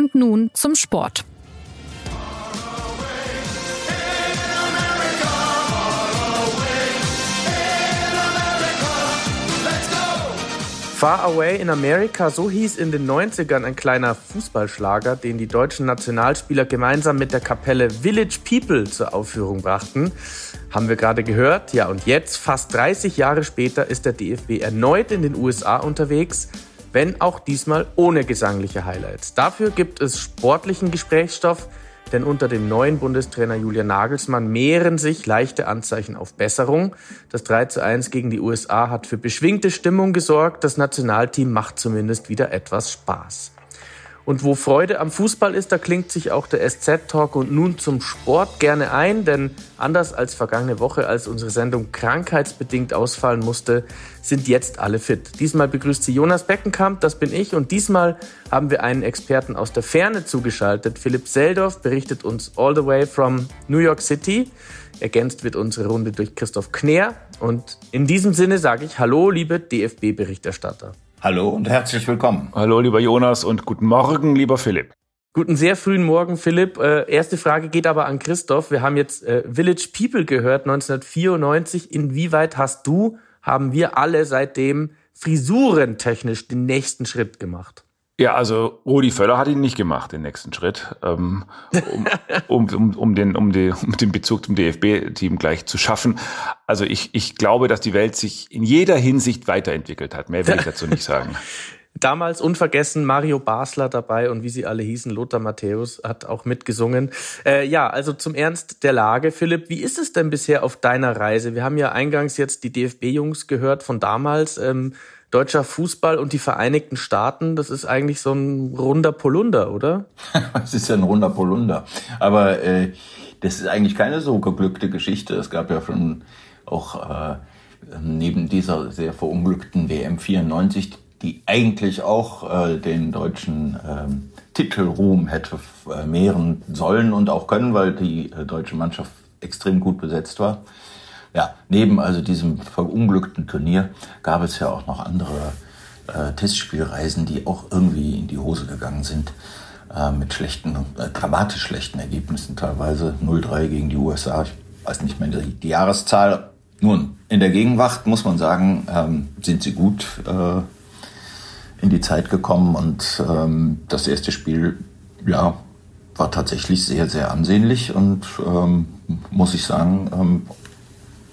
Und nun zum Sport. Far Away in America, so hieß in den 90ern ein kleiner Fußballschlager, den die deutschen Nationalspieler gemeinsam mit der Kapelle Village People zur Aufführung brachten. Haben wir gerade gehört. Ja, und jetzt, fast 30 Jahre später, ist der DFB erneut in den USA unterwegs, wenn auch diesmal ohne gesangliche Highlights. Dafür gibt es sportlichen Gesprächsstoff, denn unter dem neuen Bundestrainer Julian Nagelsmann mehren sich leichte Anzeichen auf Besserung. Das 3 zu 1 gegen die USA hat für beschwingte Stimmung gesorgt. Das Nationalteam macht zumindest wieder etwas Spaß. Und wo Freude am Fußball ist, da klingt sich auch der SZ-Talk und nun zum Sport gerne ein, denn anders als vergangene Woche, als unsere Sendung krankheitsbedingt ausfallen musste, sind jetzt alle fit. Diesmal begrüßt sie Jonas Beckenkamp, das bin ich, und diesmal haben wir einen Experten aus der Ferne zugeschaltet. Philipp Seldorf berichtet uns all the way from New York City. Ergänzt wird unsere Runde durch Christoph Kner. Und in diesem Sinne sage ich Hallo, liebe DFB-Berichterstatter. Hallo und herzlich willkommen. Hallo, lieber Jonas und guten Morgen, lieber Philipp. Guten sehr frühen Morgen, Philipp. Äh, erste Frage geht aber an Christoph. Wir haben jetzt äh, Village People gehört, 1994. Inwieweit hast du, haben wir alle seitdem frisurentechnisch den nächsten Schritt gemacht? Ja, also Rudi Völler hat ihn nicht gemacht, den nächsten Schritt, ähm, um, um, um, den, um, die, um den Bezug zum DFB-Team gleich zu schaffen. Also ich, ich glaube, dass die Welt sich in jeder Hinsicht weiterentwickelt hat. Mehr will ich dazu nicht sagen. Damals unvergessen Mario Basler dabei und wie sie alle hießen, Lothar Matthäus hat auch mitgesungen. Äh, ja, also zum Ernst der Lage, Philipp, wie ist es denn bisher auf deiner Reise? Wir haben ja eingangs jetzt die DFB-Jungs gehört von damals. Ähm, deutscher Fußball und die Vereinigten Staaten, das ist eigentlich so ein runder Polunder, oder? Es ist ja ein runder Polunder. Aber äh, das ist eigentlich keine so geglückte Geschichte. Es gab ja schon auch äh, neben dieser sehr verunglückten WM 94, die eigentlich auch äh, den deutschen äh, Titelruhm hätte äh, mehren sollen und auch können, weil die äh, deutsche Mannschaft extrem gut besetzt war ja, neben also diesem verunglückten Turnier gab es ja auch noch andere äh, Testspielreisen, die auch irgendwie in die Hose gegangen sind. Äh, mit schlechten, äh, dramatisch schlechten Ergebnissen teilweise. 0-3 gegen die USA. Ich weiß nicht mehr die, Jahreszahl. Nun, in der Gegenwart muss man sagen, ähm, sind sie gut äh, in die Zeit gekommen und ähm, das erste Spiel, ja, war tatsächlich sehr, sehr ansehnlich und ähm, muss ich sagen, ähm,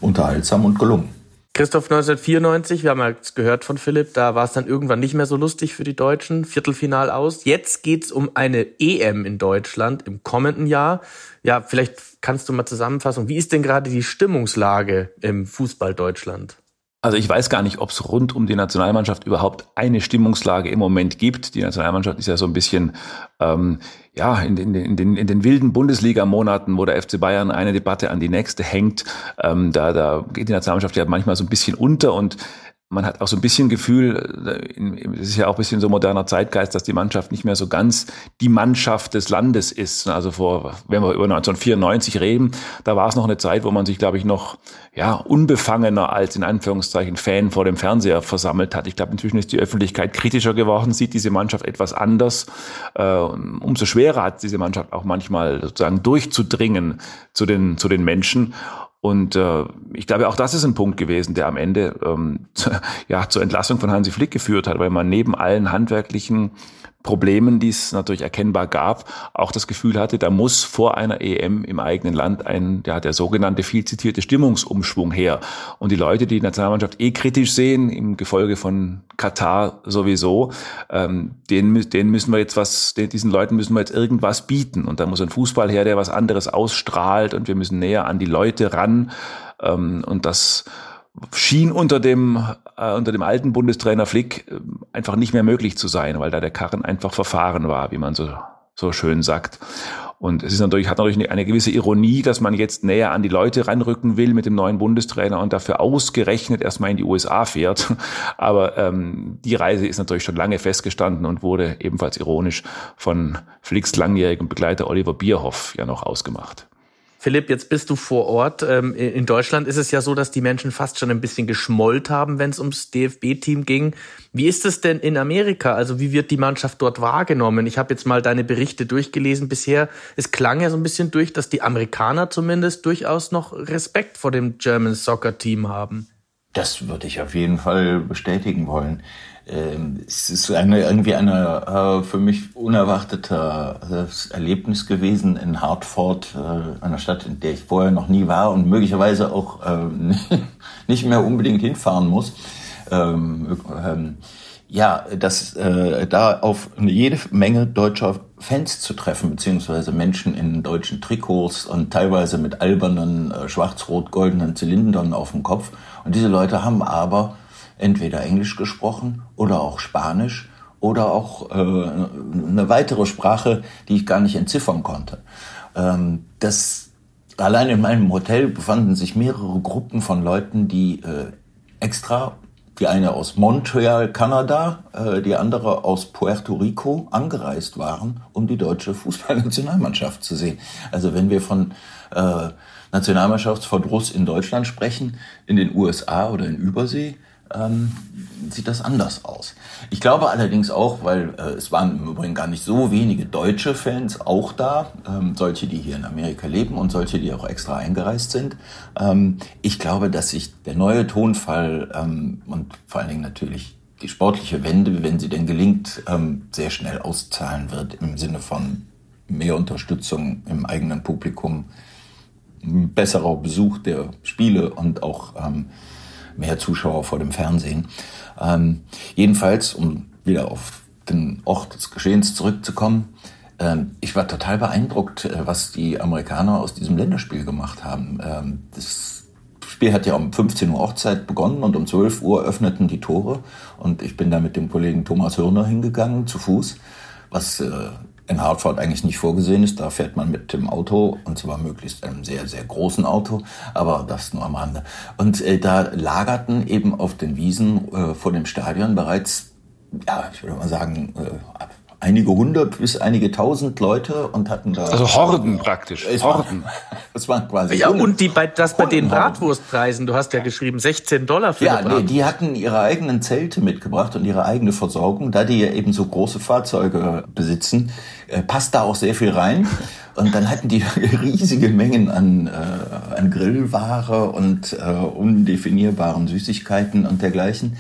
unterhaltsam und gelungen. Christoph 1994, wir haben ja gehört von Philipp, da war es dann irgendwann nicht mehr so lustig für die Deutschen, Viertelfinal aus. Jetzt geht's um eine EM in Deutschland im kommenden Jahr. Ja, vielleicht kannst du mal zusammenfassen, wie ist denn gerade die Stimmungslage im Fußball Deutschland? Also ich weiß gar nicht, ob es rund um die Nationalmannschaft überhaupt eine Stimmungslage im Moment gibt. Die Nationalmannschaft ist ja so ein bisschen ähm, ja in den, in den, in den wilden Bundesliga-Monaten, wo der FC Bayern eine Debatte an die nächste hängt. Ähm, da, da geht die Nationalmannschaft ja manchmal so ein bisschen unter und man hat auch so ein bisschen Gefühl, äh, es ist ja auch ein bisschen so moderner Zeitgeist, dass die Mannschaft nicht mehr so ganz die Mannschaft des Landes ist. Also vor, wenn wir über 1994 reden, da war es noch eine Zeit, wo man sich, glaube ich, noch ja unbefangener als in Anführungszeichen Fan vor dem Fernseher versammelt hat. Ich glaube, inzwischen ist die Öffentlichkeit kritischer geworden, sieht diese Mannschaft etwas anders. Äh, umso schwerer hat diese Mannschaft auch manchmal sozusagen durchzudringen zu den zu den Menschen. Und äh, ich glaube, auch das ist ein Punkt gewesen, der am Ende ähm, ja, zur Entlassung von Hansi Flick geführt hat, weil man neben allen handwerklichen Problemen, die es natürlich erkennbar gab, auch das Gefühl hatte, da muss vor einer EM im eigenen Land ein, ja, der sogenannte viel zitierte Stimmungsumschwung her. Und die Leute, die die Nationalmannschaft eh kritisch sehen, im Gefolge von Katar sowieso, ähm, denen, denen müssen wir jetzt was, diesen Leuten müssen wir jetzt irgendwas bieten. Und da muss ein Fußball her, der was anderes ausstrahlt und wir müssen näher an die Leute ran. Ähm, und das schien unter dem, äh, unter dem alten Bundestrainer Flick äh, einfach nicht mehr möglich zu sein, weil da der Karren einfach verfahren war, wie man so, so schön sagt. Und es ist natürlich, hat natürlich eine gewisse Ironie, dass man jetzt näher an die Leute ranrücken will mit dem neuen Bundestrainer und dafür ausgerechnet erstmal in die USA fährt. Aber ähm, die Reise ist natürlich schon lange festgestanden und wurde ebenfalls ironisch von Flicks langjährigem Begleiter Oliver Bierhoff ja noch ausgemacht. Philipp, jetzt bist du vor Ort. Ähm, in Deutschland ist es ja so, dass die Menschen fast schon ein bisschen geschmollt haben, wenn es ums DFB-Team ging. Wie ist es denn in Amerika? Also wie wird die Mannschaft dort wahrgenommen? Ich habe jetzt mal deine Berichte durchgelesen bisher. Es klang ja so ein bisschen durch, dass die Amerikaner zumindest durchaus noch Respekt vor dem German Soccer Team haben. Das würde ich auf jeden Fall bestätigen wollen. Ähm, es ist eine, irgendwie eine äh, für mich unerwartetes Erlebnis gewesen in Hartford, äh, einer Stadt, in der ich vorher noch nie war und möglicherweise auch äh, nicht mehr unbedingt hinfahren muss. Ähm, ähm, ja, das äh, da auf jede Menge deutscher Fans zu treffen, beziehungsweise Menschen in deutschen Trikots und teilweise mit albernen äh, schwarz-rot-goldenen Zylindern auf dem Kopf. Und diese Leute haben aber entweder Englisch gesprochen oder auch Spanisch oder auch äh, eine weitere Sprache, die ich gar nicht entziffern konnte. Ähm, das allein in meinem Hotel befanden sich mehrere Gruppen von Leuten, die äh, extra die eine aus Montreal, Kanada, äh, die andere aus Puerto Rico angereist waren, um die deutsche Fußballnationalmannschaft zu sehen. Also wenn wir von äh, Nationalmannschaftsverdruss in Deutschland sprechen, in den USA oder in Übersee, ähm, sieht das anders aus. Ich glaube allerdings auch, weil äh, es waren im Übrigen gar nicht so wenige deutsche Fans auch da, ähm, solche, die hier in Amerika leben und solche, die auch extra eingereist sind. Ähm, ich glaube, dass sich der neue Tonfall ähm, und vor allen Dingen natürlich die sportliche Wende, wenn sie denn gelingt, ähm, sehr schnell auszahlen wird im Sinne von mehr Unterstützung im eigenen Publikum, besserer Besuch der Spiele und auch ähm, mehr Zuschauer vor dem Fernsehen. Ähm, jedenfalls, um wieder auf den Ort des Geschehens zurückzukommen, ähm, ich war total beeindruckt, äh, was die Amerikaner aus diesem Länderspiel gemacht haben. Ähm, das Spiel hat ja um 15 Uhr Ortszeit begonnen und um 12 Uhr öffneten die Tore. Und ich bin da mit dem Kollegen Thomas Hörner hingegangen, zu Fuß, was äh, in Hartford eigentlich nicht vorgesehen ist. Da fährt man mit dem Auto und zwar möglichst einem sehr, sehr großen Auto, aber das nur am Rande. Und äh, da lagerten eben auf den Wiesen äh, vor dem Stadion bereits, ja, ich würde mal sagen, äh, einige hundert bis einige tausend Leute und hatten da. Also Horden praktisch. Es Horden. War, das waren quasi. Ja, und die bei, das bei den Bratwurstpreisen, du hast ja geschrieben, 16 Dollar für Ja, nee, die hatten ihre eigenen Zelte mitgebracht und ihre eigene Versorgung. Da die ja eben so große Fahrzeuge besitzen, äh, passt da auch sehr viel rein. Und dann hatten die riesige Mengen an, äh, an Grillware und äh, undefinierbaren Süßigkeiten und dergleichen.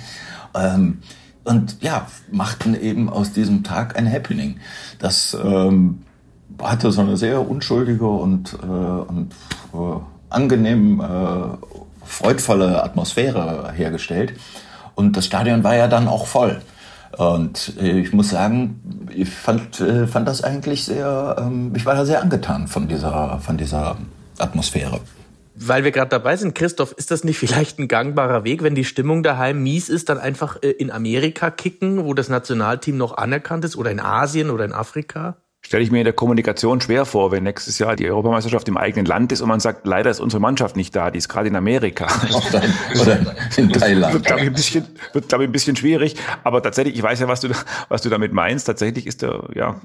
Ähm, und ja, machten eben aus diesem Tag ein Happening. Das ähm, hatte so eine sehr unschuldige und, äh, und äh, angenehm äh, freudvolle Atmosphäre hergestellt. Und das Stadion war ja dann auch voll. Und ich muss sagen, ich fand, äh, fand das eigentlich sehr, ähm, ich war da sehr angetan von dieser, von dieser Atmosphäre. Weil wir gerade dabei sind, Christoph, ist das nicht vielleicht ein gangbarer Weg, wenn die Stimmung daheim mies ist, dann einfach äh, in Amerika kicken, wo das Nationalteam noch anerkannt ist, oder in Asien oder in Afrika? Stelle ich mir in der Kommunikation schwer vor, wenn nächstes Jahr die Europameisterschaft im eigenen Land ist und man sagt, leider ist unsere Mannschaft nicht da, die ist gerade in Amerika. Oder in Thailand. Wird, glaube ich, ein bisschen, wird, glaube ich, ein bisschen schwierig. Aber tatsächlich, ich weiß ja, was du, was du damit meinst. Tatsächlich ist der, ja,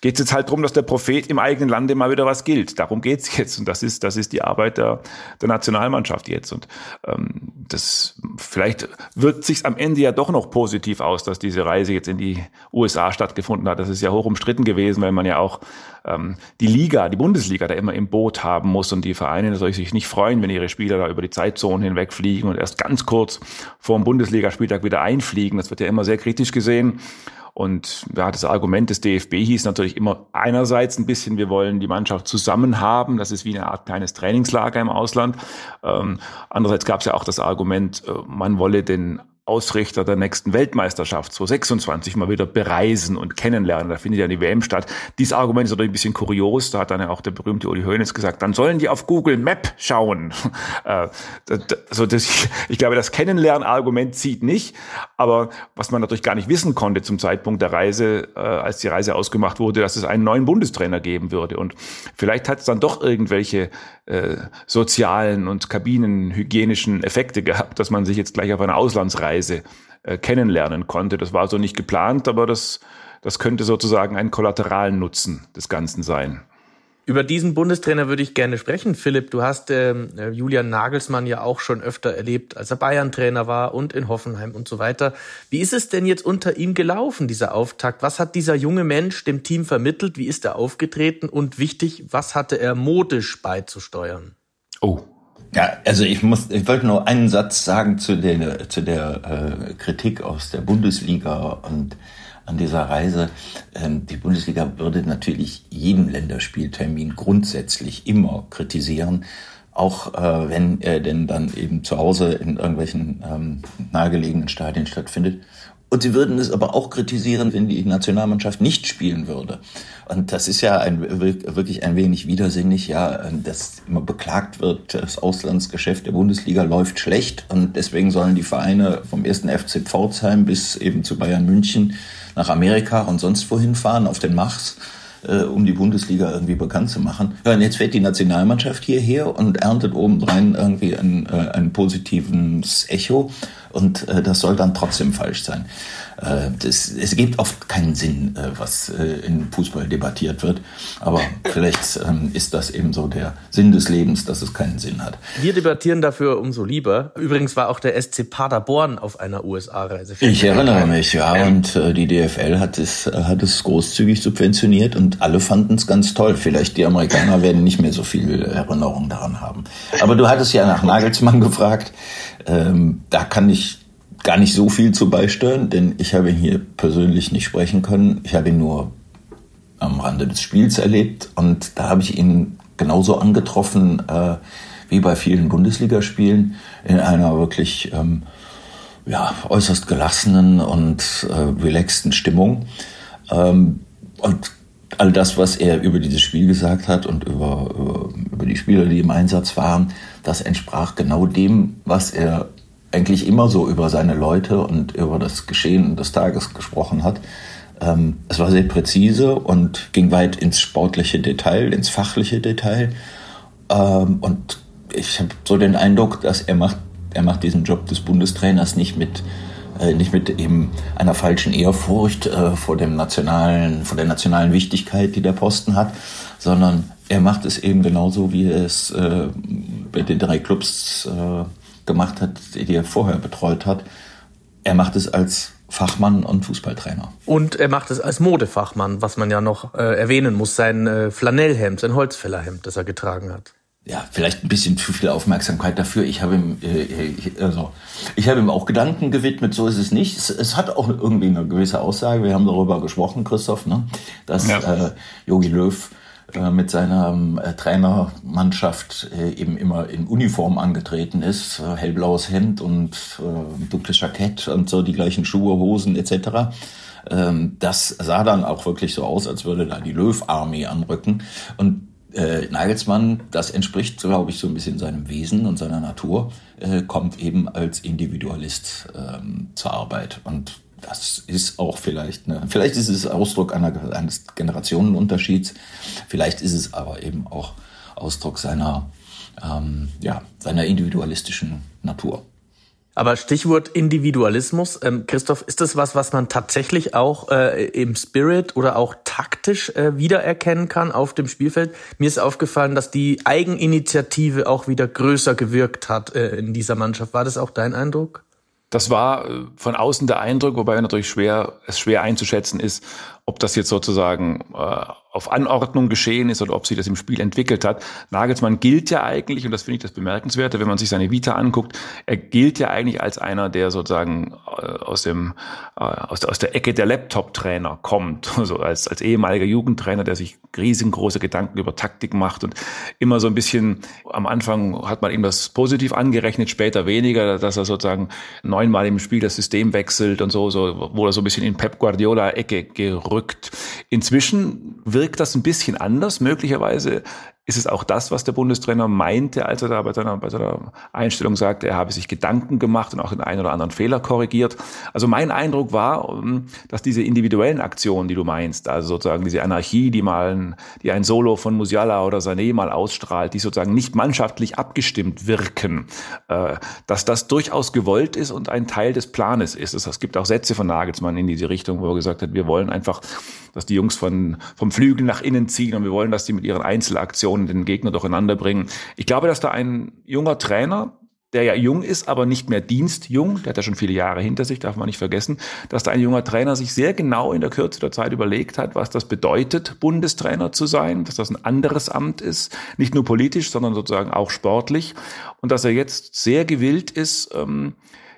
geht es jetzt halt darum, dass der Prophet im eigenen Lande mal wieder was gilt. Darum geht's jetzt. Und das ist, das ist die Arbeit der, der Nationalmannschaft jetzt. Und ähm, das vielleicht wirkt sich am Ende ja doch noch positiv aus, dass diese Reise jetzt in die USA stattgefunden hat. Das ist ja hoch umstritten gewesen, weil man man ja auch ähm, die Liga, die Bundesliga da immer im Boot haben muss und die Vereine natürlich sich nicht freuen, wenn ihre Spieler da über die Zeitzone hinwegfliegen und erst ganz kurz vor dem Bundesligaspieltag wieder einfliegen. Das wird ja immer sehr kritisch gesehen. Und ja, das Argument des DFB hieß natürlich immer einerseits ein bisschen, wir wollen die Mannschaft zusammen haben. Das ist wie eine Art kleines Trainingslager im Ausland. Ähm, andererseits gab es ja auch das Argument, äh, man wolle den Ausrichter der nächsten Weltmeisterschaft 2026 mal wieder bereisen und kennenlernen. Da findet ja die WM statt. Dieses Argument ist natürlich ein bisschen kurios. Da hat dann ja auch der berühmte Uli Hoeneß gesagt, dann sollen die auf Google Map schauen. also das, ich glaube, das Kennenlernargument zieht nicht. Aber was man natürlich gar nicht wissen konnte zum Zeitpunkt der Reise, äh, als die Reise ausgemacht wurde, dass es einen neuen Bundestrainer geben würde. Und vielleicht hat es dann doch irgendwelche äh, sozialen und kabinenhygienischen Effekte gehabt, dass man sich jetzt gleich auf einer Auslandsreise äh, kennenlernen konnte. Das war so nicht geplant, aber das, das könnte sozusagen ein kollateralen Nutzen des Ganzen sein. Über diesen Bundestrainer würde ich gerne sprechen. Philipp, du hast ähm, äh, Julian Nagelsmann ja auch schon öfter erlebt, als er Bayern-Trainer war und in Hoffenheim und so weiter. Wie ist es denn jetzt unter ihm gelaufen, dieser Auftakt? Was hat dieser junge Mensch dem Team vermittelt? Wie ist er aufgetreten? Und wichtig, was hatte er modisch beizusteuern? Oh, ja, also ich muss, ich wollte nur einen Satz sagen zu der, zu der äh, Kritik aus der Bundesliga und an dieser Reise. Ähm, die Bundesliga würde natürlich jeden Länderspieltermin grundsätzlich immer kritisieren, auch äh, wenn er denn dann eben zu Hause in irgendwelchen ähm, nahegelegenen Stadien stattfindet. Und sie würden es aber auch kritisieren, wenn die Nationalmannschaft nicht spielen würde. Und das ist ja ein, wirklich ein wenig widersinnig, ja, dass immer beklagt wird, das Auslandsgeschäft der Bundesliga läuft schlecht und deswegen sollen die Vereine vom ersten FC Pforzheim bis eben zu Bayern München nach Amerika und sonst wohin fahren, auf den Mars, äh, um die Bundesliga irgendwie bekannt zu machen. Ja, und jetzt fährt die Nationalmannschaft hierher und erntet obendrein irgendwie ein, äh, ein positives Echo. Und äh, das soll dann trotzdem falsch sein. Äh, das, es gibt oft keinen Sinn, äh, was äh, in Fußball debattiert wird. Aber vielleicht ähm, ist das eben so der Sinn des Lebens, dass es keinen Sinn hat. Wir debattieren dafür umso lieber. Übrigens war auch der SC Paderborn auf einer USA-Reise. Ich erinnere mich, ja. Und äh, die DFL hat es, hat es großzügig subventioniert und alle fanden es ganz toll. Vielleicht die Amerikaner werden nicht mehr so viel Erinnerung daran haben. Aber du hattest ja nach Nagelsmann gefragt. Ähm, da kann ich gar nicht so viel zu beisteuern, denn ich habe ihn hier persönlich nicht sprechen können. Ich habe ihn nur am Rande des Spiels erlebt und da habe ich ihn genauso angetroffen äh, wie bei vielen Bundesligaspielen in einer wirklich ähm, ja, äußerst gelassenen und äh, relaxten Stimmung. Ähm, und all das, was er über dieses Spiel gesagt hat und über, über, über die Spieler, die im Einsatz waren, das entsprach genau dem, was er eigentlich immer so über seine Leute und über das Geschehen des Tages gesprochen hat. Ähm, es war sehr präzise und ging weit ins sportliche Detail, ins fachliche Detail. Ähm, und ich habe so den Eindruck, dass er macht, er macht diesen Job des Bundestrainers nicht mit äh, nicht mit eben einer falschen Ehrfurcht äh, vor dem nationalen, vor der nationalen Wichtigkeit, die der Posten hat, sondern er macht es eben genauso, wie er es äh, bei den drei Clubs äh, gemacht hat, die er vorher betreut hat. Er macht es als Fachmann und Fußballtrainer. Und er macht es als Modefachmann, was man ja noch äh, erwähnen muss, sein äh, Flanellhemd, sein Holzfällerhemd, das er getragen hat. Ja, vielleicht ein bisschen zu viel Aufmerksamkeit dafür. Ich habe ihm, äh, ich, also, ich habe ihm auch Gedanken gewidmet, so ist es nicht. Es, es, hat auch irgendwie eine gewisse Aussage. Wir haben darüber gesprochen, Christoph, ne? dass ja. äh, Jogi Löw äh, mit seiner ähm, äh, Trainermannschaft äh, eben immer in Uniform angetreten ist, äh, hellblaues Hemd und äh, dunkles Jackett und so die gleichen Schuhe, Hosen etc. Ähm, das sah dann auch wirklich so aus, als würde da die Löw-Armee anrücken. Und äh, Nagelsmann, das entspricht, glaube ich, so ein bisschen seinem Wesen und seiner Natur, äh, kommt eben als Individualist ähm, zur Arbeit. Und das ist auch vielleicht eine, vielleicht ist es Ausdruck einer, eines Generationenunterschieds, vielleicht ist es aber eben auch Ausdruck seiner, ähm, ja, seiner individualistischen Natur. Aber Stichwort Individualismus, ähm, Christoph, ist das was, was man tatsächlich auch äh, im Spirit oder auch taktisch äh, wiedererkennen kann auf dem Spielfeld? Mir ist aufgefallen, dass die Eigeninitiative auch wieder größer gewirkt hat äh, in dieser Mannschaft. War das auch dein Eindruck? Das war äh, von außen der Eindruck, wobei natürlich schwer, es schwer einzuschätzen ist, ob das jetzt sozusagen äh, auf Anordnung geschehen ist oder ob sich das im Spiel entwickelt hat. Nagelsmann gilt ja eigentlich, und das finde ich das Bemerkenswerte, wenn man sich seine Vita anguckt, er gilt ja eigentlich als einer, der sozusagen äh, aus dem äh, aus, der, aus der Ecke der Laptop-Trainer kommt, also als, als ehemaliger Jugendtrainer, der sich riesengroße Gedanken über Taktik macht und immer so ein bisschen, am Anfang hat man ihm das positiv angerechnet, später weniger, dass er sozusagen neunmal im Spiel das System wechselt und so, so wo er so ein bisschen in Pep Guardiola-Ecke gerückt. Inzwischen wird wirkt das ein bisschen anders. Möglicherweise ist es auch das, was der Bundestrainer meinte, als er da bei seiner, bei seiner Einstellung sagte, er habe sich Gedanken gemacht und auch den einen oder anderen Fehler korrigiert. Also mein Eindruck war, ähm, dass diese individuellen Aktionen, die du meinst, also sozusagen diese Anarchie, die mal, ein, die ein Solo von Musiala oder Sané mal ausstrahlt, die sozusagen nicht mannschaftlich abgestimmt wirken, äh, dass das durchaus gewollt ist und ein Teil des Planes ist. Es gibt auch Sätze von Nagelsmann in diese Richtung, wo er gesagt hat, wir wollen einfach, dass die Jungs von, vom Flügel nach innen ziehen und wir wollen, dass die mit ihren Einzelaktionen Situationen den Gegner durcheinander bringen. Ich glaube, dass da ein junger Trainer, der ja jung ist, aber nicht mehr dienstjung, der hat ja schon viele Jahre hinter sich, darf man nicht vergessen, dass da ein junger Trainer sich sehr genau in der Kürze der Zeit überlegt hat, was das bedeutet, Bundestrainer zu sein, dass das ein anderes Amt ist, nicht nur politisch, sondern sozusagen auch sportlich und dass er jetzt sehr gewillt ist, ähm,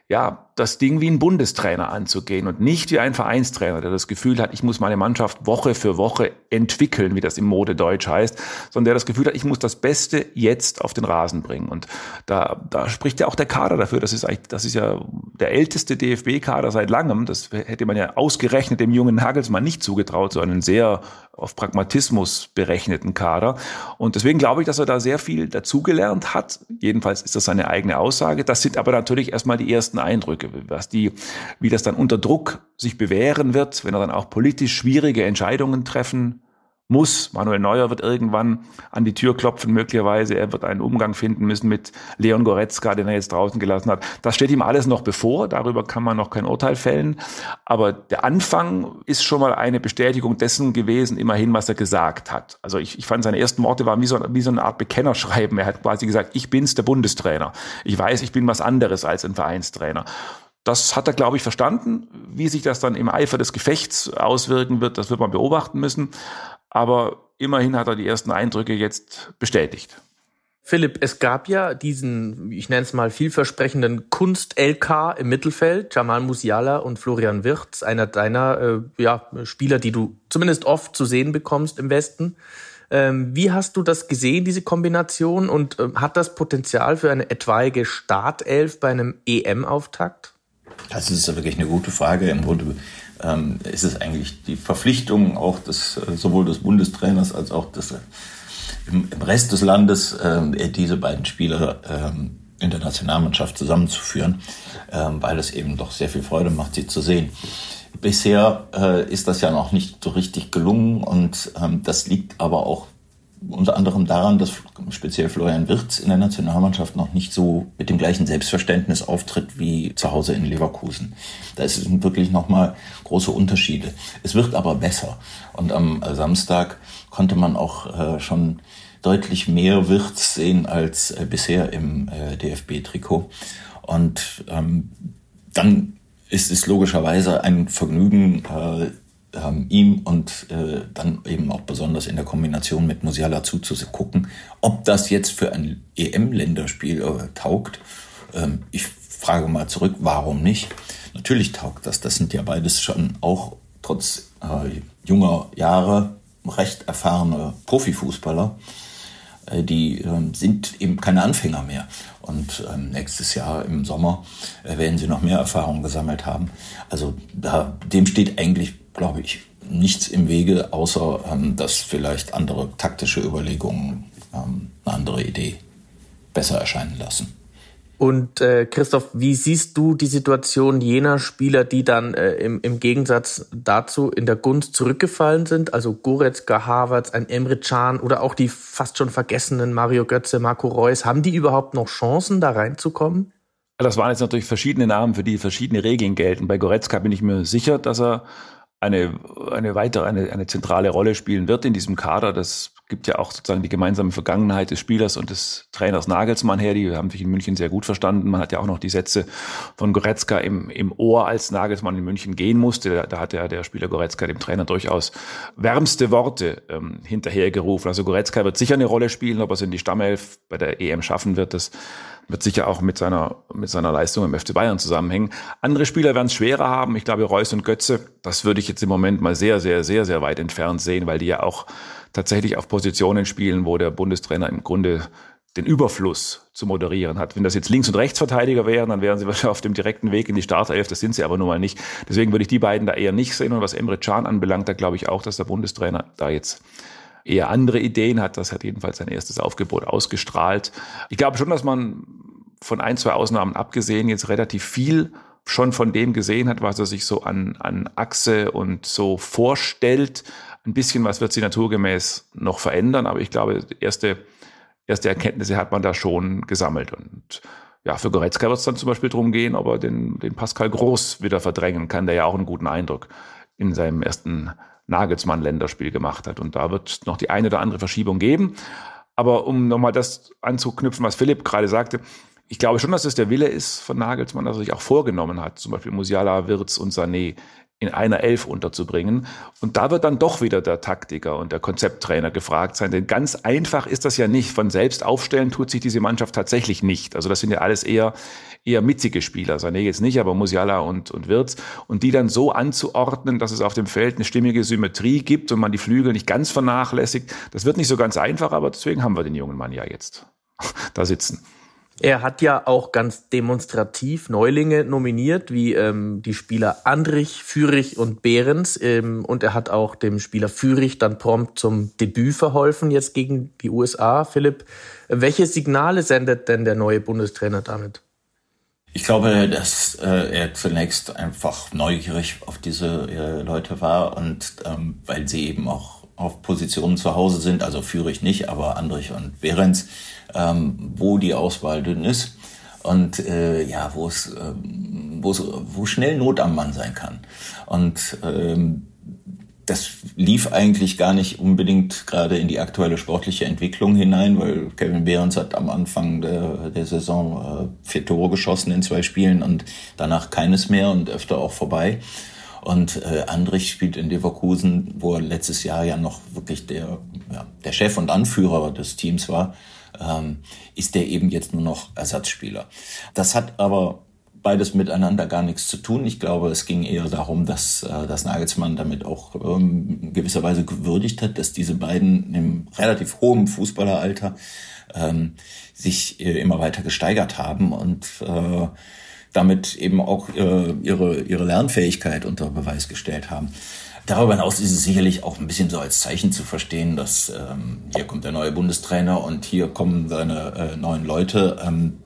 ja, das Ding wie ein Bundestrainer anzugehen und nicht wie ein Vereinstrainer, der das Gefühl hat, ich muss meine Mannschaft Woche für Woche entwickeln, wie das im Modedeutsch heißt, sondern der das Gefühl hat, ich muss das Beste jetzt auf den Rasen bringen. Und da, da spricht ja auch der Kader dafür. Das ist eigentlich, das ist ja der älteste DFB-Kader seit langem. Das hätte man ja ausgerechnet dem jungen Nagelsmann nicht zugetraut, so einen sehr auf Pragmatismus berechneten Kader. Und deswegen glaube ich, dass er da sehr viel dazugelernt hat. Jedenfalls ist das seine eigene Aussage. Das sind aber natürlich erstmal die ersten Eindrücke was die, wie das dann unter Druck sich bewähren wird, wenn er dann auch politisch schwierige Entscheidungen treffen muss. Manuel Neuer wird irgendwann an die Tür klopfen, möglicherweise. Er wird einen Umgang finden müssen mit Leon Goretzka, den er jetzt draußen gelassen hat. Das steht ihm alles noch bevor. Darüber kann man noch kein Urteil fällen. Aber der Anfang ist schon mal eine Bestätigung dessen gewesen, immerhin, was er gesagt hat. Also ich, ich fand, seine ersten Worte waren wie so, wie so eine Art Bekennerschreiben. Er hat quasi gesagt, ich bin's, der Bundestrainer. Ich weiß, ich bin was anderes als ein Vereinstrainer. Das hat er, glaube ich, verstanden. Wie sich das dann im Eifer des Gefechts auswirken wird, das wird man beobachten müssen. Aber immerhin hat er die ersten Eindrücke jetzt bestätigt. Philipp, es gab ja diesen, ich nenne es mal vielversprechenden Kunst-LK im Mittelfeld, Jamal Musiala und Florian Wirtz, einer deiner äh, ja, Spieler, die du zumindest oft zu sehen bekommst im Westen. Ähm, wie hast du das gesehen, diese Kombination? Und äh, hat das Potenzial für eine etwaige Startelf bei einem EM-Auftakt? Das ist wirklich eine gute Frage. Im Grunde ähm, ist es eigentlich die Verpflichtung auch des, äh, sowohl des Bundestrainers als auch des, äh, im, im, Rest des Landes, äh, diese beiden Spieler äh, in der Nationalmannschaft zusammenzuführen, äh, weil es eben doch sehr viel Freude macht, sie zu sehen. Bisher äh, ist das ja noch nicht so richtig gelungen und ähm, das liegt aber auch unter anderem daran, dass speziell Florian Wirtz in der Nationalmannschaft noch nicht so mit dem gleichen Selbstverständnis auftritt wie zu Hause in Leverkusen. Da sind wirklich nochmal große Unterschiede. Es wird aber besser. Und am Samstag konnte man auch äh, schon deutlich mehr Wirtz sehen als äh, bisher im äh, DFB-Trikot. Und ähm, dann ist es logischerweise ein Vergnügen, ähm, ihm und äh, dann eben auch besonders in der Kombination mit Musiala zuzugucken, ob das jetzt für ein EM-Länderspiel äh, taugt. Ähm, ich frage mal zurück, warum nicht? Natürlich taugt das. Das sind ja beides schon auch trotz äh, junger Jahre recht erfahrene Profifußballer. Äh, die ähm, sind eben keine Anfänger mehr. Und ähm, nächstes Jahr im Sommer äh, werden sie noch mehr Erfahrung gesammelt haben. Also da, dem steht eigentlich glaube ich, nichts im Wege, außer ähm, dass vielleicht andere taktische Überlegungen ähm, eine andere Idee besser erscheinen lassen. Und äh, Christoph, wie siehst du die Situation jener Spieler, die dann äh, im, im Gegensatz dazu in der Gunst zurückgefallen sind? Also Goretzka, Havertz, ein Emre Can oder auch die fast schon vergessenen Mario Götze, Marco Reus. Haben die überhaupt noch Chancen, da reinzukommen? Das waren jetzt natürlich verschiedene Namen, für die verschiedene Regeln gelten. Bei Goretzka bin ich mir sicher, dass er eine, eine weitere, eine, eine zentrale Rolle spielen wird in diesem Kader. Das gibt ja auch sozusagen die gemeinsame Vergangenheit des Spielers und des Trainers Nagelsmann her. Die haben sich in München sehr gut verstanden. Man hat ja auch noch die Sätze von Goretzka im, im Ohr, als Nagelsmann in München gehen musste. Da, da hat ja der Spieler Goretzka dem Trainer durchaus wärmste Worte ähm, hinterhergerufen. Also Goretzka wird sicher eine Rolle spielen, ob er es in die Stammelf bei der EM schaffen wird. Das wird sicher auch mit seiner, mit seiner Leistung im FC Bayern zusammenhängen. Andere Spieler werden es schwerer haben. Ich glaube, Reus und Götze, das würde ich jetzt im Moment mal sehr, sehr, sehr, sehr weit entfernt sehen, weil die ja auch tatsächlich auf Positionen spielen, wo der Bundestrainer im Grunde den Überfluss zu moderieren hat. Wenn das jetzt Links- und Rechtsverteidiger wären, dann wären sie wahrscheinlich auf dem direkten Weg in die Startelf. Das sind sie aber nun mal nicht. Deswegen würde ich die beiden da eher nicht sehen. Und was Emre Can anbelangt, da glaube ich auch, dass der Bundestrainer da jetzt eher andere Ideen hat. Das hat jedenfalls sein erstes Aufgebot ausgestrahlt. Ich glaube schon, dass man von ein, zwei Ausnahmen abgesehen jetzt relativ viel schon von dem gesehen hat, was er sich so an, an Achse und so vorstellt. Ein bisschen was wird sich naturgemäß noch verändern, aber ich glaube, erste, erste Erkenntnisse hat man da schon gesammelt. Und ja, für Goretzka wird es dann zum Beispiel darum gehen, ob er den, den Pascal Groß wieder verdrängen kann, der ja auch einen guten Eindruck in seinem ersten Nagelsmann-Länderspiel gemacht hat. Und da wird es noch die eine oder andere Verschiebung geben. Aber um nochmal das anzuknüpfen, was Philipp gerade sagte, ich glaube schon, dass es der Wille ist von Nagelsmann, dass er sich auch vorgenommen hat, zum Beispiel Musiala, Wirtz und Sané in einer Elf unterzubringen. Und da wird dann doch wieder der Taktiker und der Konzepttrainer gefragt sein. Denn ganz einfach ist das ja nicht. Von selbst aufstellen tut sich diese Mannschaft tatsächlich nicht. Also das sind ja alles eher, eher mitzige Spieler. Sané jetzt nicht, aber Musiala und, und Wirtz. Und die dann so anzuordnen, dass es auf dem Feld eine stimmige Symmetrie gibt und man die Flügel nicht ganz vernachlässigt. Das wird nicht so ganz einfach, aber deswegen haben wir den jungen Mann ja jetzt da sitzen. Er hat ja auch ganz demonstrativ Neulinge nominiert, wie ähm, die Spieler Andrich, Fürich und Behrens. Ähm, und er hat auch dem Spieler Fürich dann prompt zum Debüt verholfen, jetzt gegen die USA. Philipp, welche Signale sendet denn der neue Bundestrainer damit? Ich glaube, dass äh, er zunächst einfach neugierig auf diese äh, Leute war und ähm, weil sie eben auch auf Positionen zu Hause sind, also Fürich nicht, aber Andrich und Behrens, ähm, wo die Auswahl dünn ist und äh, ja, wo es, äh, wo es, wo schnell Not am Mann sein kann. Und ähm, das lief eigentlich gar nicht unbedingt gerade in die aktuelle sportliche Entwicklung hinein, weil Kevin Behrens hat am Anfang der, der Saison äh, vier Tore geschossen in zwei Spielen und danach keines mehr und öfter auch vorbei. Und äh, Andrich spielt in Leverkusen, wo er letztes Jahr ja noch wirklich der, ja, der Chef und Anführer des Teams war ähm, ist der eben jetzt nur noch Ersatzspieler. Das hat aber beides miteinander gar nichts zu tun. Ich glaube, es ging eher darum, dass, äh, dass Nagelsmann damit auch ähm, gewisserweise gewürdigt hat, dass diese beiden im relativ hohen Fußballeralter ähm, sich äh, immer weiter gesteigert haben und äh, damit eben auch äh, ihre, ihre Lernfähigkeit unter Beweis gestellt haben. Darüber hinaus ist es sicherlich auch ein bisschen so als Zeichen zu verstehen, dass ähm, hier kommt der neue Bundestrainer und hier kommen seine äh, neuen Leute, ähm,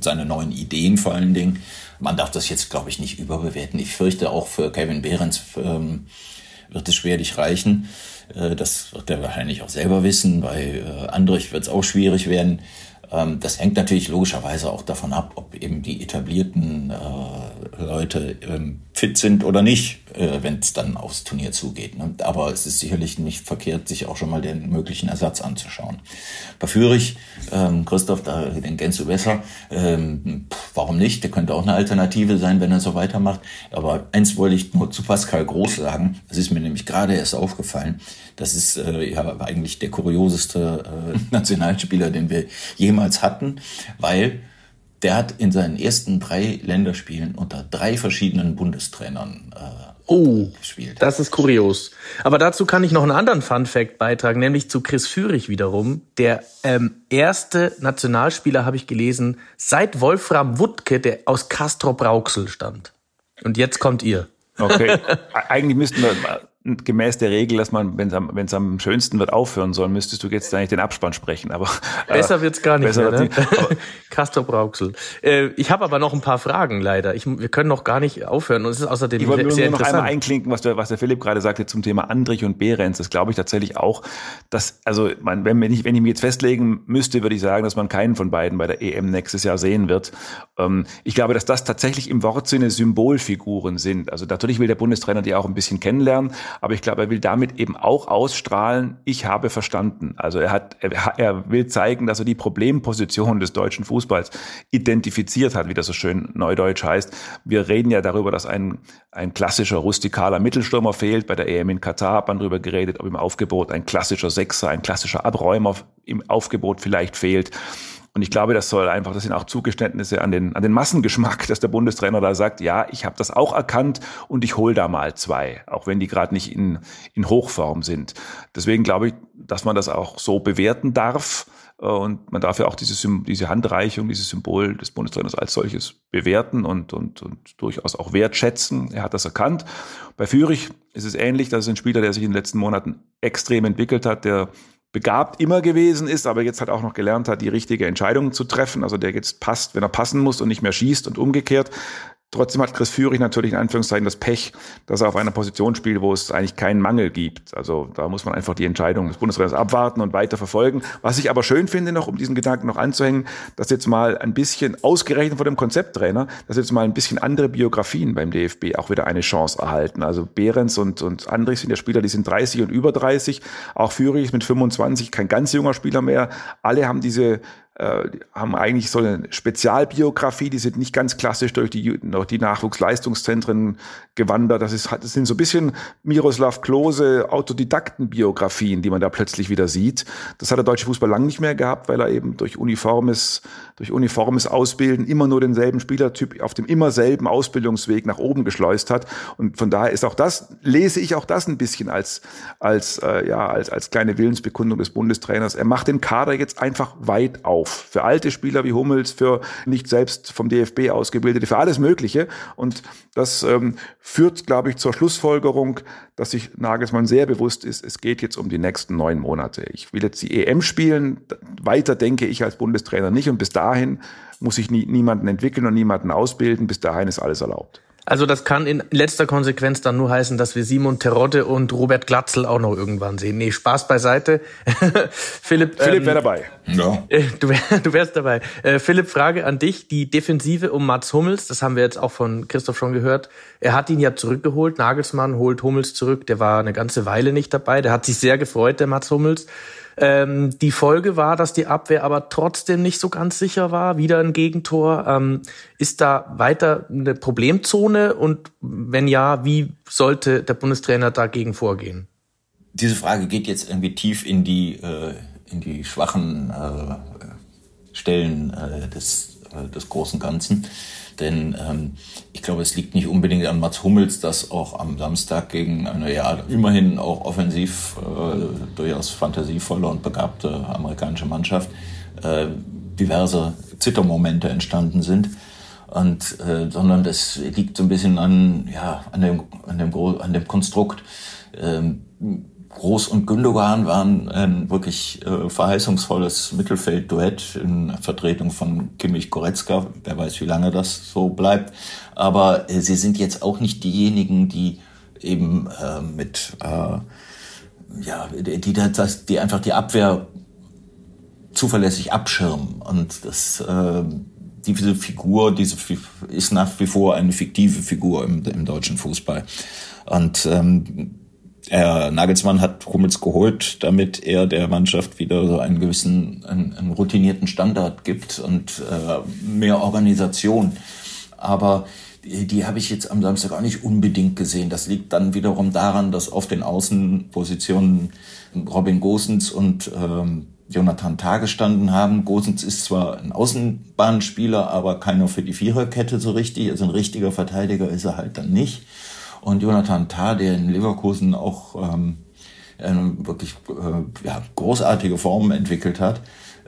seine neuen Ideen vor allen Dingen. Man darf das jetzt, glaube ich, nicht überbewerten. Ich fürchte, auch für Kevin Behrens ähm, wird es schwerlich reichen. Äh, das wird er wahrscheinlich auch selber wissen. Bei äh, Andrich wird es auch schwierig werden. Ähm, das hängt natürlich logischerweise auch davon ab, ob eben die etablierten äh, Leute fit sind oder nicht, äh, wenn es dann aufs Turnier zugeht. Ne? Aber es ist sicherlich nicht verkehrt, sich auch schon mal den möglichen Ersatz anzuschauen. Bei Fürich, ähm, Christoph, da, den kennst du besser. Ähm, pff, warum nicht? Der könnte auch eine Alternative sein, wenn er so weitermacht. Aber eins wollte ich nur zu Pascal Groß sagen. Das ist mir nämlich gerade erst aufgefallen. Das ist äh, ja eigentlich der kurioseste äh, Nationalspieler, den wir jemals hatten, weil der hat in seinen ersten drei Länderspielen unter drei verschiedenen Bundestrainern äh, oh, gespielt. Das ist kurios. Aber dazu kann ich noch einen anderen Fun Fact beitragen, nämlich zu Chris Führig wiederum. Der ähm, erste Nationalspieler habe ich gelesen seit Wolfram Wuttke, der aus Castro Brauxel stammt. Und jetzt kommt ihr. Okay, eigentlich müssten wir gemäß der Regel, dass man, wenn es am, wenn's am schönsten wird, aufhören soll, müsstest du jetzt eigentlich den Abspann sprechen. Aber äh, besser wird's gar nicht mehr. Ne? Castor Brauxel. Äh, ich habe aber noch ein paar Fragen leider. Ich, wir können noch gar nicht aufhören. Und es ist außerdem ich wollte sehr nur noch einmal einklinken, was der, was der Philipp gerade sagte zum Thema Andrich und Behrens. Das glaube ich tatsächlich auch, dass also man, wenn, wenn ich wenn ich mich jetzt festlegen müsste, würde ich sagen, dass man keinen von beiden bei der EM nächstes Jahr sehen wird. Ähm, ich glaube, dass das tatsächlich im Wortsinne Symbolfiguren sind. Also natürlich will der Bundestrainer die auch ein bisschen kennenlernen. Aber ich glaube, er will damit eben auch ausstrahlen, ich habe verstanden. Also er hat, er, er will zeigen, dass er die Problemposition des deutschen Fußballs identifiziert hat, wie das so schön neudeutsch heißt. Wir reden ja darüber, dass ein, ein klassischer rustikaler Mittelstürmer fehlt. Bei der EM in Katar hat man darüber geredet, ob im Aufgebot ein klassischer Sechser, ein klassischer Abräumer im Aufgebot vielleicht fehlt. Und ich glaube, das soll einfach, das sind auch Zugeständnisse an den, an den Massengeschmack, dass der Bundestrainer da sagt, ja, ich habe das auch erkannt und ich hole da mal zwei, auch wenn die gerade nicht in, in Hochform sind. Deswegen glaube ich, dass man das auch so bewerten darf. Und man darf ja auch diese, diese Handreichung, dieses Symbol des Bundestrainers als solches bewerten und, und, und durchaus auch wertschätzen. Er hat das erkannt. Bei Fürich ist es ähnlich. Das ist ein Spieler, der sich in den letzten Monaten extrem entwickelt hat, der begabt immer gewesen ist, aber jetzt halt auch noch gelernt hat, die richtige Entscheidung zu treffen. Also der jetzt passt, wenn er passen muss und nicht mehr schießt und umgekehrt. Trotzdem hat Chris Führig natürlich in Anführungszeichen das Pech, dass er auf einer Position spielt, wo es eigentlich keinen Mangel gibt. Also da muss man einfach die Entscheidung des Bundesrates abwarten und weiter verfolgen. Was ich aber schön finde noch, um diesen Gedanken noch anzuhängen, dass jetzt mal ein bisschen, ausgerechnet von dem Konzepttrainer, dass jetzt mal ein bisschen andere Biografien beim DFB auch wieder eine Chance erhalten. Also Behrens und, und Andrich sind ja Spieler, die sind 30 und über 30. Auch Führig ist mit 25 kein ganz junger Spieler mehr. Alle haben diese äh, haben eigentlich so eine Spezialbiografie, die sind nicht ganz klassisch durch die, durch die Nachwuchsleistungszentren gewandert. Das, ist, das sind so ein bisschen Miroslav Klose Autodidaktenbiografien, die man da plötzlich wieder sieht. Das hat der deutsche Fußball lang nicht mehr gehabt, weil er eben durch uniformes, durch uniformes Ausbilden immer nur denselben Spielertyp auf dem immer selben Ausbildungsweg nach oben geschleust hat. Und von daher ist auch das, lese ich auch das ein bisschen als, als, äh, ja, als, als kleine Willensbekundung des Bundestrainers. Er macht den Kader jetzt einfach weit auf. Für alte Spieler wie Hummels, für nicht selbst vom DFB ausgebildete, für alles Mögliche. Und das ähm, führt, glaube ich, zur Schlussfolgerung, dass sich Nagelsmann sehr bewusst ist, es geht jetzt um die nächsten neun Monate. Ich will jetzt die EM spielen. Weiter denke ich als Bundestrainer nicht. Und bis dahin muss ich nie, niemanden entwickeln und niemanden ausbilden. Bis dahin ist alles erlaubt. Also das kann in letzter Konsequenz dann nur heißen, dass wir Simon Terodde und Robert Glatzel auch noch irgendwann sehen. Nee, Spaß beiseite. Philipp, Philipp ähm, wäre dabei. Ja. Äh, du, wär, du wärst dabei. Äh, Philipp, Frage an dich. Die Defensive um Mats Hummels, das haben wir jetzt auch von Christoph schon gehört. Er hat ihn ja zurückgeholt. Nagelsmann holt Hummels zurück. Der war eine ganze Weile nicht dabei. Der hat sich sehr gefreut, der Mats Hummels. Ähm, die Folge war, dass die Abwehr aber trotzdem nicht so ganz sicher war. Wieder ein Gegentor. Ähm, ist da weiter eine Problemzone? Und wenn ja, wie sollte der Bundestrainer dagegen vorgehen? Diese Frage geht jetzt irgendwie tief in die, äh, in die schwachen äh, Stellen äh, des, äh, des großen Ganzen. Denn ähm, ich glaube, es liegt nicht unbedingt an Mats Hummels, dass auch am Samstag gegen eine ja immerhin auch offensiv äh, durchaus fantasievolle und begabte amerikanische Mannschaft äh, diverse Zittermomente entstanden sind. Und, äh, sondern das liegt so ein bisschen an, ja, an dem, an dem, an dem Konstrukt. Ähm, Groß und Gündogan waren ein wirklich äh, verheißungsvolles Mittelfeldduett in Vertretung von Kimmich Goretzka. Wer weiß, wie lange das so bleibt. Aber äh, sie sind jetzt auch nicht diejenigen, die eben äh, mit, äh, ja, die, das, die einfach die Abwehr zuverlässig abschirmen. Und das, äh, diese Figur, diese ist nach wie vor eine fiktive Figur im, im deutschen Fußball. Und ähm, Herr Nagelsmann hat Hummels geholt, damit er der Mannschaft wieder so einen gewissen, einen, einen routinierten Standard gibt und äh, mehr Organisation. Aber die, die habe ich jetzt am Samstag auch nicht unbedingt gesehen. Das liegt dann wiederum daran, dass auf den Außenpositionen Robin Gosens und ähm, Jonathan Tah gestanden haben. Gosens ist zwar ein Außenbahnspieler, aber keiner für die Viererkette so richtig. Also ein richtiger Verteidiger ist er halt dann nicht. Und Jonathan Tah, der in Leverkusen auch ähm, wirklich äh, ja, großartige Formen entwickelt hat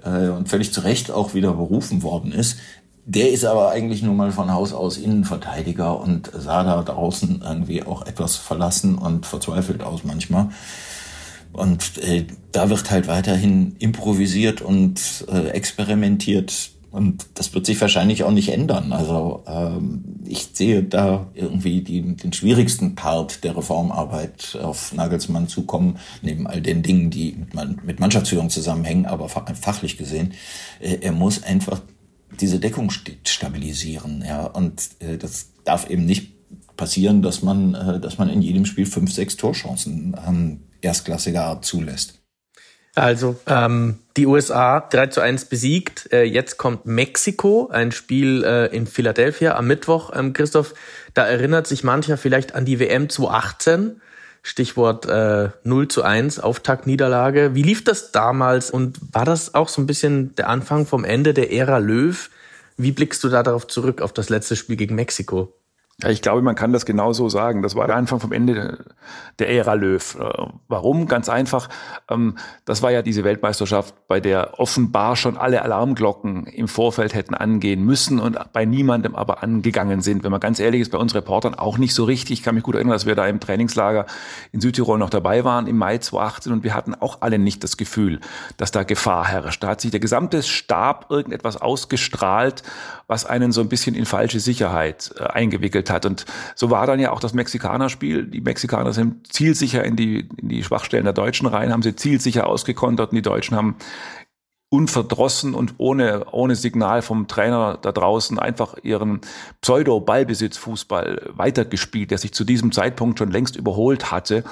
äh, und völlig zu Recht auch wieder berufen worden ist, der ist aber eigentlich nur mal von Haus aus Innenverteidiger und sah da draußen irgendwie auch etwas verlassen und verzweifelt aus manchmal. Und äh, da wird halt weiterhin improvisiert und äh, experimentiert. Und das wird sich wahrscheinlich auch nicht ändern. Also ähm, ich sehe da irgendwie die, den schwierigsten Part der Reformarbeit auf Nagelsmann zukommen, neben all den Dingen, die mit, mit Mannschaftsführung zusammenhängen, aber fachlich gesehen. Äh, er muss einfach diese Deckung stabilisieren. Ja, und äh, das darf eben nicht passieren, dass man, äh, dass man in jedem Spiel fünf, sechs Torchancen ähm, erstklassiger Art zulässt. Also ähm, die USA 3 zu 1 besiegt. Äh, jetzt kommt Mexiko, ein Spiel äh, in Philadelphia am Mittwoch. Ähm, Christoph, da erinnert sich mancher vielleicht an die WM 2018. Stichwort äh, 0 zu 1, Auftaktniederlage. Wie lief das damals und war das auch so ein bisschen der Anfang vom Ende der Ära Löw? Wie blickst du da darauf zurück, auf das letzte Spiel gegen Mexiko? Ja, ich glaube, man kann das genau so sagen. Das war der Anfang vom Ende der Ära Löw. Äh, warum? Ganz einfach. Ähm, das war ja diese Weltmeisterschaft, bei der offenbar schon alle Alarmglocken im Vorfeld hätten angehen müssen und bei niemandem aber angegangen sind. Wenn man ganz ehrlich ist, bei uns Reportern auch nicht so richtig. Ich kann mich gut erinnern, dass wir da im Trainingslager in Südtirol noch dabei waren im Mai 2018 und wir hatten auch alle nicht das Gefühl, dass da Gefahr herrscht. Da hat sich der gesamte Stab irgendetwas ausgestrahlt, was einen so ein bisschen in falsche Sicherheit äh, eingewickelt entwickelt hat. Und so war dann ja auch das Mexikanerspiel. Die Mexikaner sind zielsicher in die, in die Schwachstellen der Deutschen rein, haben sie zielsicher ausgekontert und die Deutschen haben unverdrossen und ohne, ohne Signal vom Trainer da draußen einfach ihren Pseudo-Ballbesitz-Fußball weitergespielt, der sich zu diesem Zeitpunkt schon längst überholt hatte.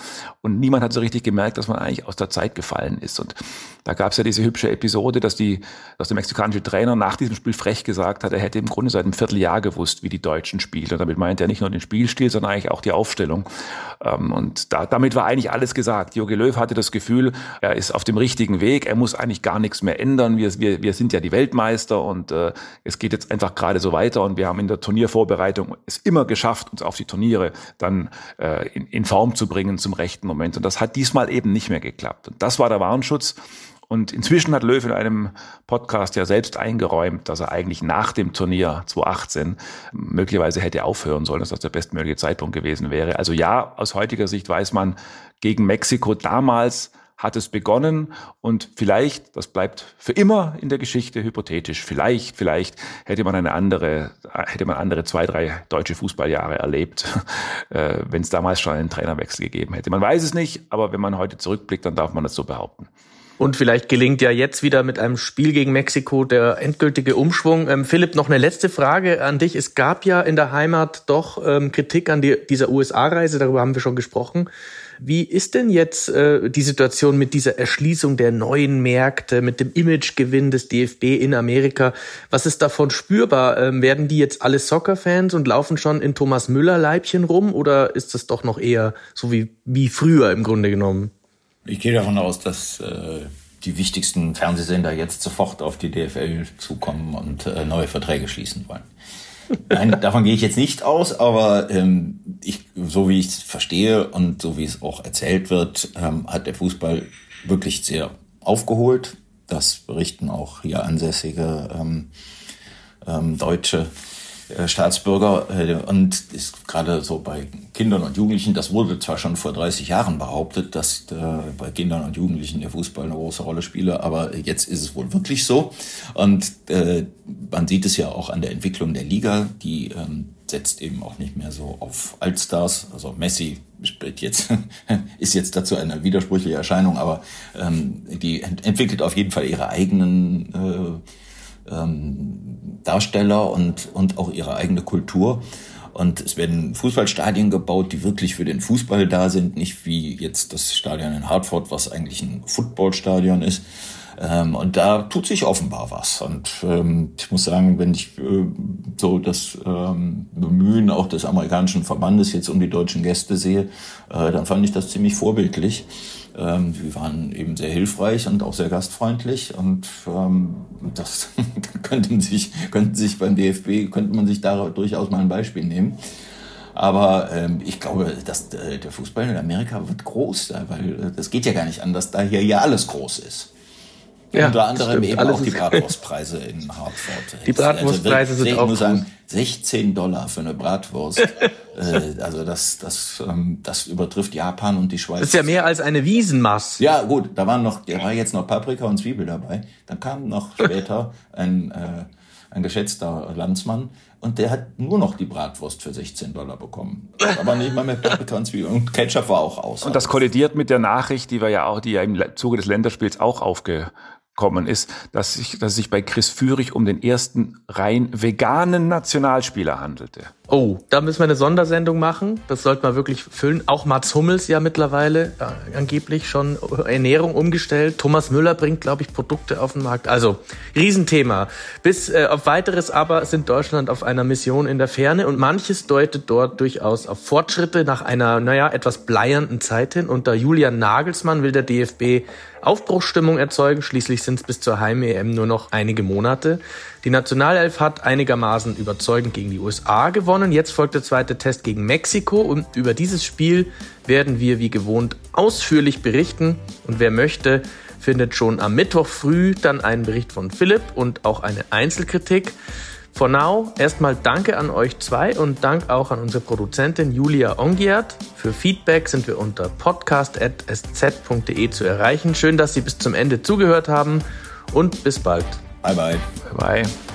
Und niemand hat so richtig gemerkt, dass man eigentlich aus der Zeit gefallen ist. Und da gab es ja diese hübsche Episode, dass, die, dass der mexikanische Trainer nach diesem Spiel frech gesagt hat, er hätte im Grunde seit einem Vierteljahr gewusst, wie die Deutschen spielen. Und damit meint er nicht nur den Spielstil, sondern eigentlich auch die Aufstellung. Ähm, und da, damit war eigentlich alles gesagt. Jogi Löw hatte das Gefühl, er ist auf dem richtigen Weg, er muss eigentlich gar nichts mehr ändern. Wir, wir, wir sind ja die Weltmeister und äh, es geht jetzt einfach gerade so weiter. Und wir haben in der Turniervorbereitung es immer geschafft, uns auf die Turniere dann äh, in, in Form zu bringen zum rechten Moment. Und das hat diesmal eben nicht mehr geklappt. Und das war der Warnschutz. Und inzwischen hat Löw in einem Podcast ja selbst eingeräumt, dass er eigentlich nach dem Turnier 2018 möglicherweise hätte aufhören sollen, dass das der bestmögliche Zeitpunkt gewesen wäre. Also ja, aus heutiger Sicht weiß man, gegen Mexiko damals hat es begonnen und vielleicht, das bleibt für immer in der Geschichte hypothetisch, vielleicht, vielleicht hätte man eine andere, hätte man andere zwei, drei deutsche Fußballjahre erlebt, äh, wenn es damals schon einen Trainerwechsel gegeben hätte. Man weiß es nicht, aber wenn man heute zurückblickt, dann darf man das so behaupten. Und vielleicht gelingt ja jetzt wieder mit einem Spiel gegen Mexiko der endgültige Umschwung. Ähm, Philipp, noch eine letzte Frage an dich. Es gab ja in der Heimat doch ähm, Kritik an die, dieser USA-Reise, darüber haben wir schon gesprochen. Wie ist denn jetzt äh, die Situation mit dieser Erschließung der neuen Märkte, mit dem Imagegewinn des DFB in Amerika? Was ist davon spürbar? Ähm, werden die jetzt alle Soccer-Fans und laufen schon in Thomas Müller-Leibchen rum oder ist das doch noch eher so wie, wie früher im Grunde genommen? Ich gehe davon aus, dass äh, die wichtigsten Fernsehsender jetzt sofort auf die DFL zukommen und äh, neue Verträge schließen wollen. Nein, davon gehe ich jetzt nicht aus, aber ähm, ich, so wie ich es verstehe und so wie es auch erzählt wird, ähm, hat der Fußball wirklich sehr aufgeholt. Das berichten auch hier ansässige ähm, ähm, Deutsche Staatsbürger äh, und ist gerade so bei Kindern und Jugendlichen, das wurde zwar schon vor 30 Jahren behauptet, dass äh, bei Kindern und Jugendlichen der Fußball eine große Rolle spiele, aber jetzt ist es wohl wirklich so. Und äh, man sieht es ja auch an der Entwicklung der Liga, die ähm, setzt eben auch nicht mehr so auf Altstars, also Messi spielt jetzt, ist jetzt dazu eine widersprüchliche Erscheinung, aber ähm, die ent entwickelt auf jeden Fall ihre eigenen äh, ähm, Darsteller und, und auch ihre eigene Kultur. Und es werden Fußballstadien gebaut, die wirklich für den Fußball da sind, nicht wie jetzt das Stadion in Hartford, was eigentlich ein Footballstadion ist. Ähm, und da tut sich offenbar was. Und ähm, ich muss sagen, wenn ich äh, so das ähm, Bemühen auch des amerikanischen Verbandes jetzt um die deutschen Gäste sehe, äh, dann fand ich das ziemlich vorbildlich. Ähm, die waren eben sehr hilfreich und auch sehr gastfreundlich und ähm, das könnte sich, könnte sich beim DFB, könnte man sich da durchaus mal ein Beispiel nehmen. Aber ähm, ich glaube, dass äh, der Fußball in Amerika wird groß, weil äh, das geht ja gar nicht anders, da hier ja alles groß ist. Ja, Unter anderem eben auch die Bratwurstpreise in Hartford. Die Bratwurstpreise also, sind auch. Muss sagen, 16 Dollar für eine Bratwurst. äh, also das, das, ähm, das übertrifft Japan und die Schweiz. Das ist ja mehr als eine Wiesenmaß. Ja, gut, da waren noch, da war jetzt noch Paprika und Zwiebel dabei. Dann kam noch später ein, äh, ein geschätzter Landsmann und der hat nur noch die Bratwurst für 16 Dollar bekommen. Aber nicht mal mehr Paprika und Zwiebeln. Und Ketchup war auch aus. Und das kollidiert mit der Nachricht, die wir ja auch, die ja im Zuge des Länderspiels auch aufge kommen, ist, dass, sich, dass es bei Chris Führig um den ersten rein veganen Nationalspieler handelte. Oh, da müssen wir eine Sondersendung machen. Das sollte man wirklich füllen. Auch Mats Hummels ja mittlerweile äh, angeblich schon Ernährung umgestellt. Thomas Müller bringt, glaube ich, Produkte auf den Markt. Also, Riesenthema. Bis äh, auf weiteres aber sind Deutschland auf einer Mission in der Ferne und manches deutet dort durchaus auf Fortschritte nach einer, naja, etwas bleiernden Zeit hin. Unter Julian Nagelsmann will der DFB Aufbruchsstimmung erzeugen. Schließlich sind es bis zur Heim-EM nur noch einige Monate. Die Nationalelf hat einigermaßen überzeugend gegen die USA gewonnen. Jetzt folgt der zweite Test gegen Mexiko und über dieses Spiel werden wir wie gewohnt ausführlich berichten. Und wer möchte, findet schon am Mittwoch früh dann einen Bericht von Philipp und auch eine Einzelkritik. For now, erstmal danke an euch zwei und Dank auch an unsere Produzentin Julia Ongiert. Für Feedback sind wir unter podcast.sz.de zu erreichen. Schön, dass Sie bis zum Ende zugehört haben und bis bald. Bye bye. Bye bye.